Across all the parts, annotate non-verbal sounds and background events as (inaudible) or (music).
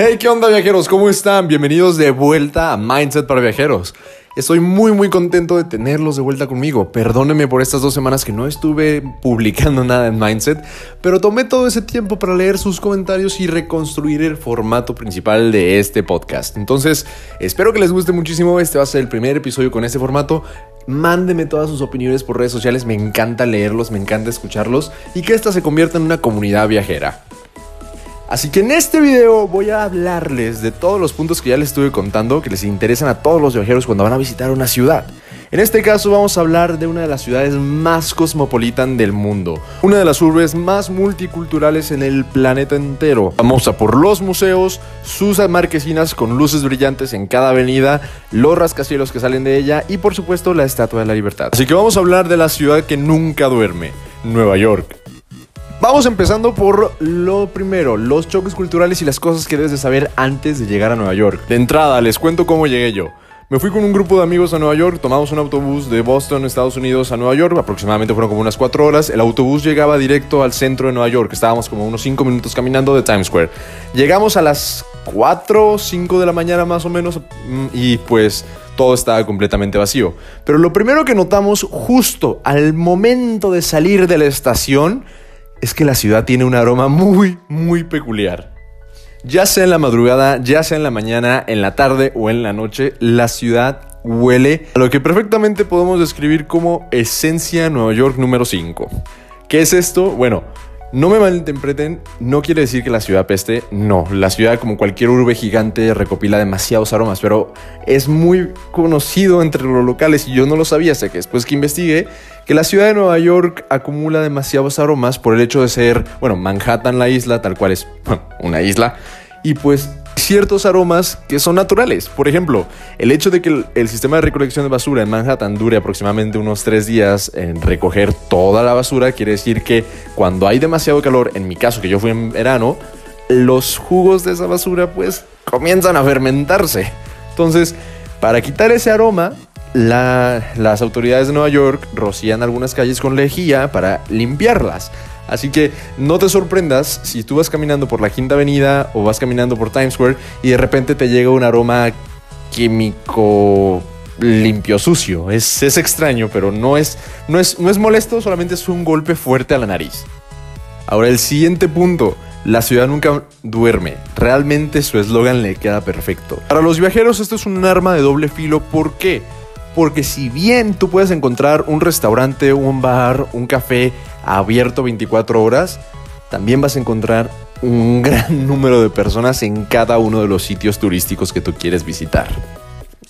Hey, ¿qué onda viajeros? ¿Cómo están? Bienvenidos de vuelta a Mindset para Viajeros. Estoy muy muy contento de tenerlos de vuelta conmigo. Perdónenme por estas dos semanas que no estuve publicando (laughs) nada en Mindset, pero tomé todo ese tiempo para leer sus comentarios y reconstruir el formato principal de este podcast. Entonces, espero que les guste muchísimo. Este va a ser el primer episodio con este formato. Mándenme todas sus opiniones por redes sociales, me encanta leerlos, me encanta escucharlos y que esta se convierta en una comunidad viajera. Así que en este video voy a hablarles de todos los puntos que ya les estuve contando que les interesan a todos los viajeros cuando van a visitar una ciudad. En este caso vamos a hablar de una de las ciudades más cosmopolitan del mundo, una de las urbes más multiculturales en el planeta entero, famosa por los museos, sus marquesinas con luces brillantes en cada avenida, los rascacielos que salen de ella y por supuesto la Estatua de la Libertad. Así que vamos a hablar de la ciudad que nunca duerme, Nueva York. Vamos empezando por lo primero, los choques culturales y las cosas que debes de saber antes de llegar a Nueva York. De entrada, les cuento cómo llegué yo. Me fui con un grupo de amigos a Nueva York, tomamos un autobús de Boston, Estados Unidos, a Nueva York, aproximadamente fueron como unas 4 horas. El autobús llegaba directo al centro de Nueva York, estábamos como unos 5 minutos caminando de Times Square. Llegamos a las 4 o 5 de la mañana más o menos mm, y pues todo estaba completamente vacío. Pero lo primero que notamos justo al momento de salir de la estación es que la ciudad tiene un aroma muy, muy peculiar. Ya sea en la madrugada, ya sea en la mañana, en la tarde o en la noche, la ciudad huele a lo que perfectamente podemos describir como esencia Nueva York número 5. ¿Qué es esto? Bueno, no me malinterpreten, no quiere decir que la ciudad peste, no, la ciudad como cualquier urbe gigante recopila demasiados aromas, pero es muy conocido entre los locales y yo no lo sabía hasta que después que investigué que la ciudad de Nueva York acumula demasiados aromas por el hecho de ser, bueno, Manhattan la isla, tal cual es (laughs) una isla, y pues ciertos aromas que son naturales. Por ejemplo, el hecho de que el, sistema de recolección de basura en Manhattan dure aproximadamente unos tres días en recoger toda la basura, quiere decir que cuando hay demasiado calor, en mi caso que yo fui en verano, los jugos de esa basura pues comienzan a fermentarse. Entonces, para quitar ese aroma, las autoridades de Nueva York rocían algunas calles con lejía para limpiarlas. Así que no te sorprendas si tú vas caminando por la Quinta Avenida o vas caminando por Times Square y de repente te llega un aroma químico limpio, sucio. Es, es extraño, pero no es, no, es, no es molesto, solamente es un golpe fuerte a la nariz. Ahora el siguiente punto. La ciudad nunca duerme. Realmente su eslogan le queda perfecto. Para los viajeros esto es un arma de doble filo. ¿Por qué? Porque si bien tú puedes encontrar un restaurante, un bar, un café abierto 24 horas, también vas a encontrar un (laughs) gran número de personas en cada uno de los sitios turísticos que tú quieres visitar.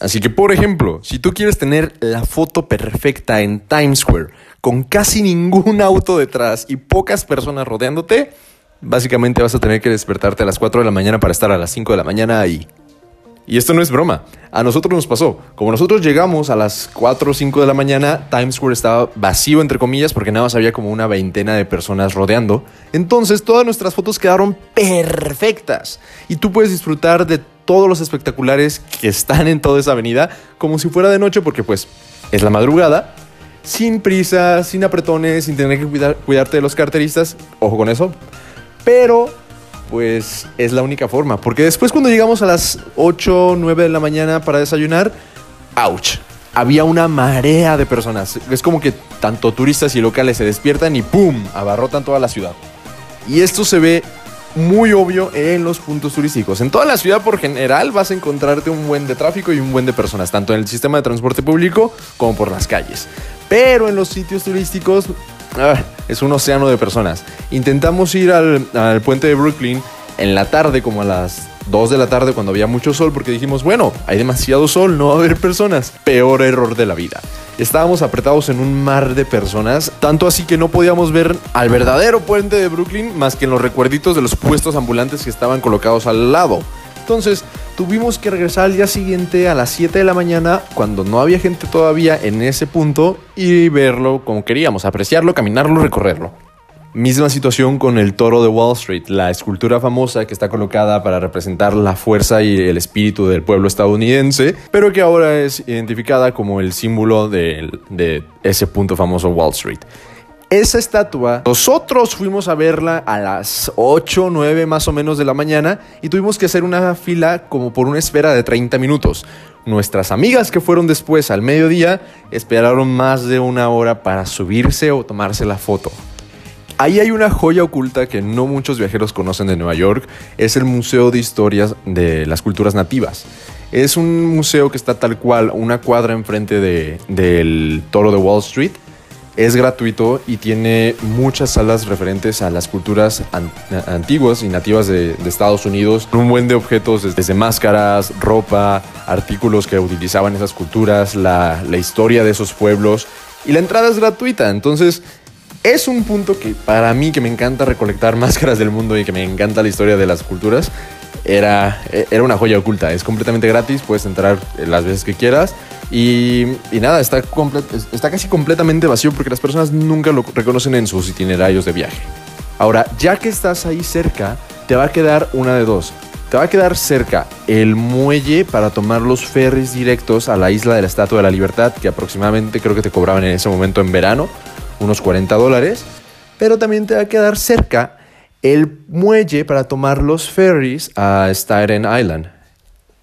Así que, por ejemplo, si tú quieres tener la foto perfecta en Times Square, con casi ningún auto detrás y pocas personas rodeándote, básicamente vas a tener que despertarte a las 4 de la mañana para estar a las 5 de la mañana ahí. Y esto no es broma. A nosotros nos pasó. Como nosotros llegamos a las 4 o 5 de la mañana, Times Square estaba vacío, entre comillas, porque nada más había como una veintena de personas rodeando. Entonces, todas nuestras fotos quedaron perfectas. Y tú puedes disfrutar de todos los espectaculares que están en toda esa avenida, como si fuera de noche, porque pues es la madrugada. Sin prisa, sin apretones, sin tener que cuidarte de los carteristas. Ojo con eso. Pero pues es la única forma. Porque después cuando llegamos a las 8, 9 de la mañana para desayunar, ouch, había una marea de personas. Es como que tanto turistas y locales se despiertan y ¡pum! abarrotan toda la ciudad. Y esto se ve muy obvio en los puntos turísticos. En toda la ciudad por general vas a encontrarte un buen de tráfico y un buen de personas, tanto en el sistema de transporte público como por las calles. Pero en los sitios turísticos Ah, es un océano de personas. Intentamos ir al, al puente de Brooklyn en la tarde, como a las 2 de la tarde cuando había mucho sol porque dijimos, bueno, hay demasiado sol, no va a haber personas. Peor error de la vida. Estábamos apretados en un mar de personas, tanto así que no podíamos ver al verdadero puente de Brooklyn más que en los recuerditos de los puestos ambulantes que estaban colocados al lado. Entonces, tuvimos que regresar al día siguiente a las 7 de la mañana, cuando no había gente todavía en ese punto, y verlo como queríamos, apreciarlo, caminarlo, recorrerlo. Misma situación con el toro de Wall Street, la escultura famosa que está colocada para representar la fuerza y el espíritu del pueblo estadounidense, pero que ahora es identificada como el símbolo de, de ese punto famoso Wall Street. Esa estatua, nosotros fuimos a verla a las 8 o 9 más o menos de la mañana y tuvimos que hacer una fila como por una espera de 30 minutos. Nuestras amigas que fueron después al mediodía esperaron más de una hora para subirse o tomarse la foto. Ahí hay una joya oculta que no muchos viajeros conocen de Nueva York, es el Museo de Historias de las Culturas Nativas. Es un museo que está tal cual, una cuadra enfrente del Toro de Wall Street. Es gratuito y tiene muchas salas referentes a las culturas antiguas y nativas de, Estados Unidos. Un buen de objetos desde máscaras, ropa, artículos que utilizaban esas culturas, la, la historia de esos pueblos. Y la entrada es gratuita, entonces es un punto que para mí, que me encanta recolectar (laughs) máscaras del mundo y que me encanta la historia de las culturas, era, era una joya oculta. Es completamente gratis, puedes entrar las veces que quieras. Y, nada, está, está casi completamente vacío porque las personas nunca lo reconocen en sus itinerarios de viaje. Ahora, ya que estás ahí cerca, te va a quedar una de dos. Te va a quedar cerca el muelle para tomar los ferries directos a la isla de la Estatua de la Libertad, que aproximadamente creo que te cobraban en ese momento en verano unos 40 dólares, pero también te va a quedar cerca el muelle para tomar los ferries a Staten Island.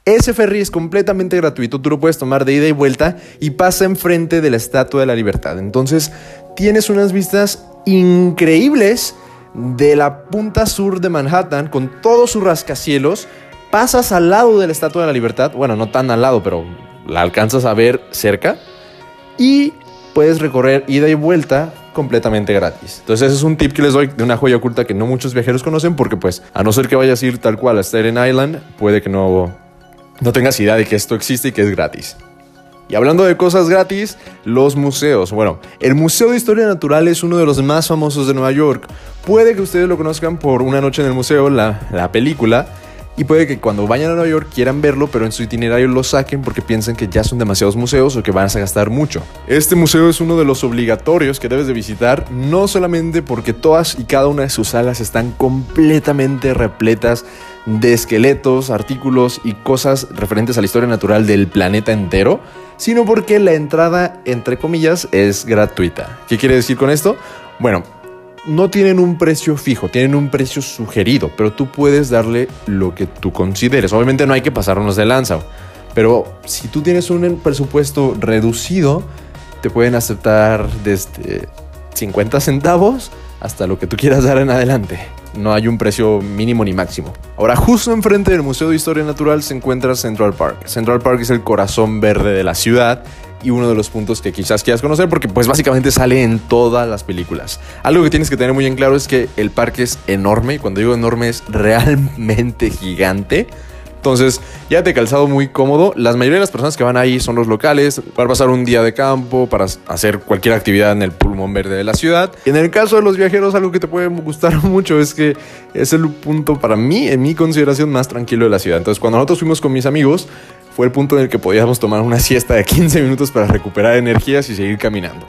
Ese ferry es completamente gratuito, tú lo puedes tomar de ida y vuelta y pasa enfrente de la Estatua de la Libertad. Entonces tienes unas vistas increíbles de la punta sur de Manhattan con todos sus rascacielos. Pasas al lado de la Estatua de la Libertad, bueno, no tan al lado, pero la alcanzas a ver cerca. Y puedes recorrer ida y vuelta completamente gratis. Entonces ese es un tip que les doy de una joya oculta que no muchos viajeros conocen porque pues a no ser que vayas a ir tal cual a Staten Island, puede que no, no tengas idea de que esto existe y que es gratis. Y hablando de cosas gratis, los museos. Bueno, el Museo de Historia Natural es uno de los más famosos de Nueva York. Puede que ustedes lo conozcan por Una Noche en el Museo, la, la película, y puede que cuando vayan a Nueva York quieran verlo, pero en su itinerario lo saquen porque piensan que ya son demasiados museos o que van a gastar mucho. Este museo es uno de los obligatorios que debes de visitar, no solamente porque todas y cada una de sus salas están completamente repletas de esqueletos, artículos y cosas referentes a la historia natural del planeta entero, sino porque la entrada, entre comillas, es gratuita. ¿Qué quiere decir con esto? Bueno, no tienen un precio fijo, tienen un precio sugerido, pero tú puedes darle lo que tú consideres. Obviamente no hay que pasarnos de lanza, pero si tú tienes un presupuesto reducido, te pueden aceptar desde 50 centavos hasta lo que tú quieras dar en adelante. No hay un precio mínimo ni máximo. Ahora, justo enfrente del Museo de Historia Natural se encuentra Central Park. Central Park es el corazón verde de la ciudad y uno de los puntos que quizás quieras conocer porque pues básicamente sale en todas las películas. Algo que tienes que tener muy en claro es que el parque es enorme y cuando digo enorme es realmente gigante. Entonces, ya te calzado muy cómodo. La mayoría de las personas que van ahí son los locales para pasar un día de campo, para hacer cualquier actividad en el pulmón verde de la ciudad. Y en el caso de los viajeros, algo que te puede gustar (laughs) mucho es que es el punto para mí, en mi consideración, más tranquilo de la ciudad. Entonces, cuando nosotros fuimos con mis amigos, fue el punto en el que podíamos tomar una siesta de 15 minutos para recuperar energías y seguir caminando.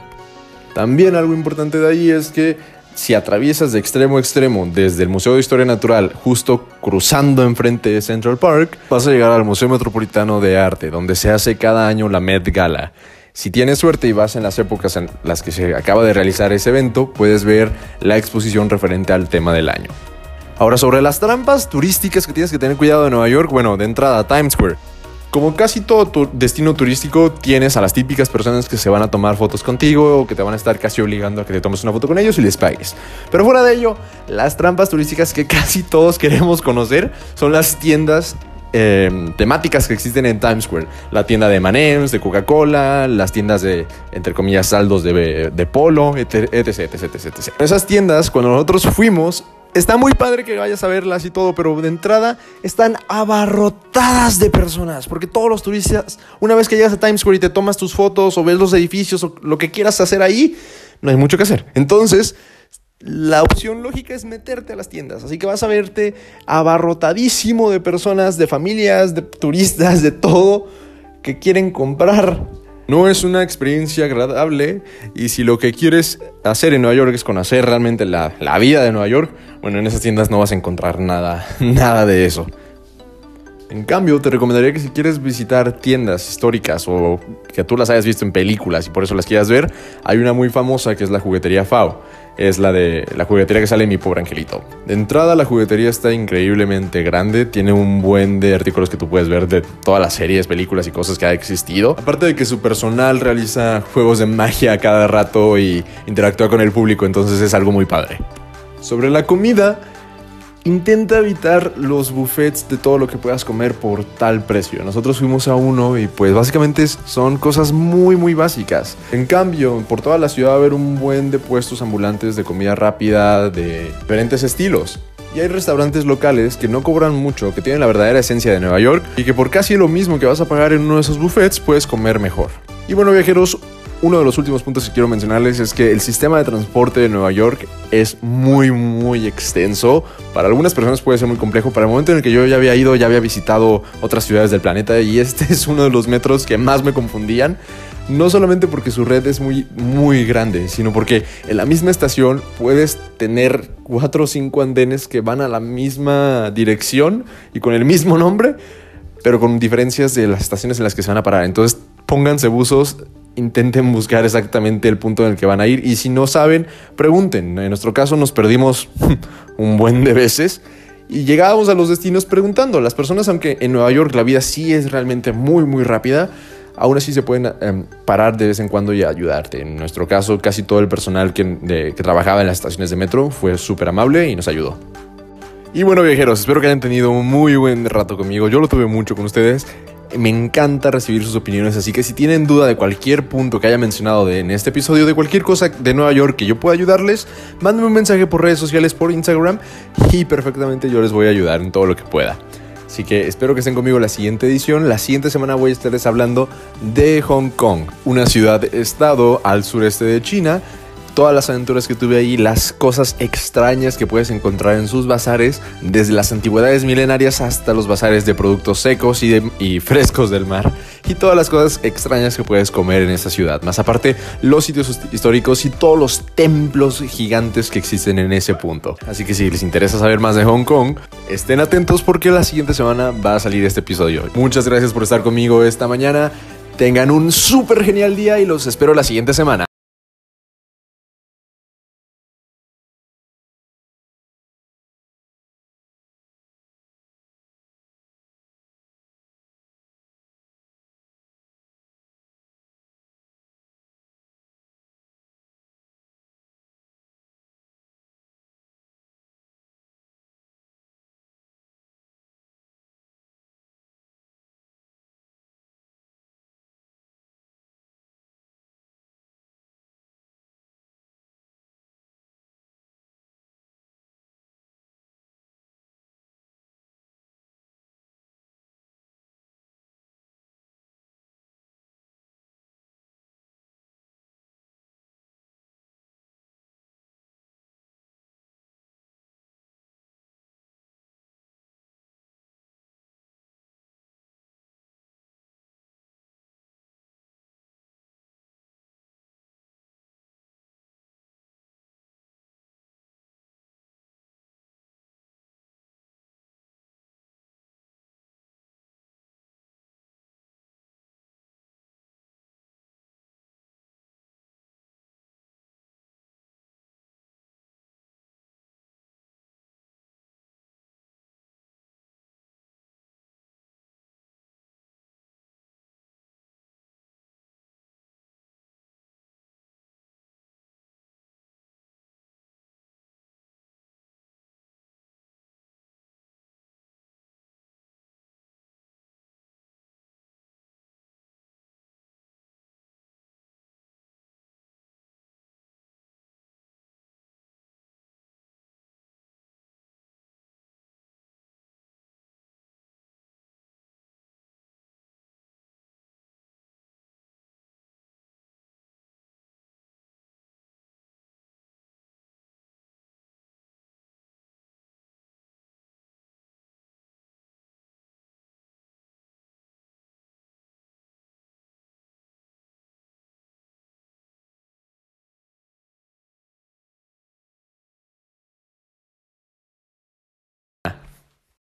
También algo importante de ahí es que si atraviesas de extremo a extremo desde el Museo de Historia Natural, justo cruzando enfrente de Central Park, vas a llegar al Museo Metropolitano de Arte, donde se hace cada año la Met Gala. Si tienes suerte y vas en las épocas en las que se acaba de realizar ese evento, puedes ver la exposición referente al tema del año. Ahora, sobre las trampas turísticas que tienes que tener cuidado en Nueva York, bueno, de entrada Times Square. Como casi todo destino turístico, tienes a las típicas personas que se van a tomar fotos contigo o que te van a estar casi obligando a que te tomes una foto con ellos y les pagues. Pero fuera de ello, las trampas turísticas que (laughs) casi todos queremos conocer son las tiendas em, temáticas que existen en Times Square. La tienda de Manems, de Coca-Cola, las tiendas de, entre comillas, saldos de, de polo, etc, etc, etc, etc. Esas tiendas, cuando nosotros fuimos, Está muy padre que vayas a verlas y todo, pero de entrada están abarrotadas de personas, porque todos los turistas, una vez que llegas a Times Square y te tomas tus fotos o ves los edificios o lo que quieras hacer ahí, no hay mucho que hacer. Entonces, la opción lógica es meterte a las tiendas, así que vas a verte abarrotadísimo de personas, de familias, de turistas, de todo que quieren comprar no es una experiencia agradable y si lo que quieres hacer en Nueva York es conocer realmente la, vida de Nueva York, bueno, en esas tiendas no vas a encontrar nada, (laughs) nada de eso. En cambio, te recomendaría que si quieres visitar tiendas históricas o que tú las hayas visto en películas y por eso las quieras ver, hay una muy famosa que es la juguetería FAO. Es la de la juguetería que sale en mi pobre angelito. De entrada, la juguetería está increíblemente grande, tiene un buen de artículos que tú puedes ver de todas las series, películas y cosas que ha existido. Aparte de que su personal realiza juegos de magia cada rato y interactúa con el público, entonces es algo muy padre. Sobre la comida, Intenta evitar los buffets de todo lo que puedas comer por tal precio. Nosotros fuimos a uno y pues básicamente son cosas muy muy básicas. En cambio, por toda la ciudad va a haber un buen de puestos ambulantes de comida rápida de diferentes estilos. Y hay restaurantes locales que no cobran mucho, que tienen la verdadera esencia de Nueva York y que por casi lo mismo que vas a pagar en uno de esos buffets puedes comer mejor. Y bueno viajeros, uno de los últimos puntos que quiero mencionarles es que el sistema de transporte de Nueva York es muy, muy extenso. Para algunas personas puede ser muy complejo. Para el momento en el que yo ya había ido, ya había visitado otras ciudades del planeta y este (laughs) es uno de los metros que más me confundían. No solamente porque su red es muy, muy grande, sino porque en la misma estación puedes tener cuatro o cinco andenes que van a la misma dirección y con el mismo nombre, pero con diferencias de las estaciones en las que se van a parar. Entonces, pónganse buzos intenten buscar exactamente el punto en el que van a ir y si no saben, pregunten. En nuestro caso nos perdimos (laughs) un buen de veces y llegábamos a los destinos preguntando. Las personas, aunque en Nueva York la vida sí es realmente muy, muy rápida, aún así se pueden em, parar de vez en cuando y ayudarte. En nuestro caso, casi todo el personal que, que trabajaba en las estaciones de metro fue súper amable y nos ayudó. Y bueno viajeros, espero que hayan tenido un muy buen rato conmigo. Yo lo tuve mucho con ustedes. Me encanta recibir sus opiniones, así que si tienen duda de cualquier punto que haya mencionado en este episodio, de cualquier cosa de Nueva York que yo pueda ayudarles, mándenme un mensaje por redes sociales, por Instagram y perfectamente yo les voy a ayudar en todo lo que pueda. Así que espero que estén conmigo la siguiente edición. La siguiente semana voy a estarles hablando de Hong Kong, una ciudad-estado al sureste de China todas las aventuras que tuve ahí, las cosas extrañas que puedes encontrar en sus bazares, desde las antigüedades milenarias hasta los bazares de productos secos y, (laughs) frescos del mar, y todas las cosas extrañas que puedes comer en esa ciudad. Más aparte, los sitios históricos y todos los templos gigantes que existen en ese punto. Así que si les interesa saber más de Hong Kong, estén atentos porque la siguiente semana va a salir este episodio. Muchas gracias por estar conmigo esta mañana. Tengan un súper genial día y los espero la siguiente semana.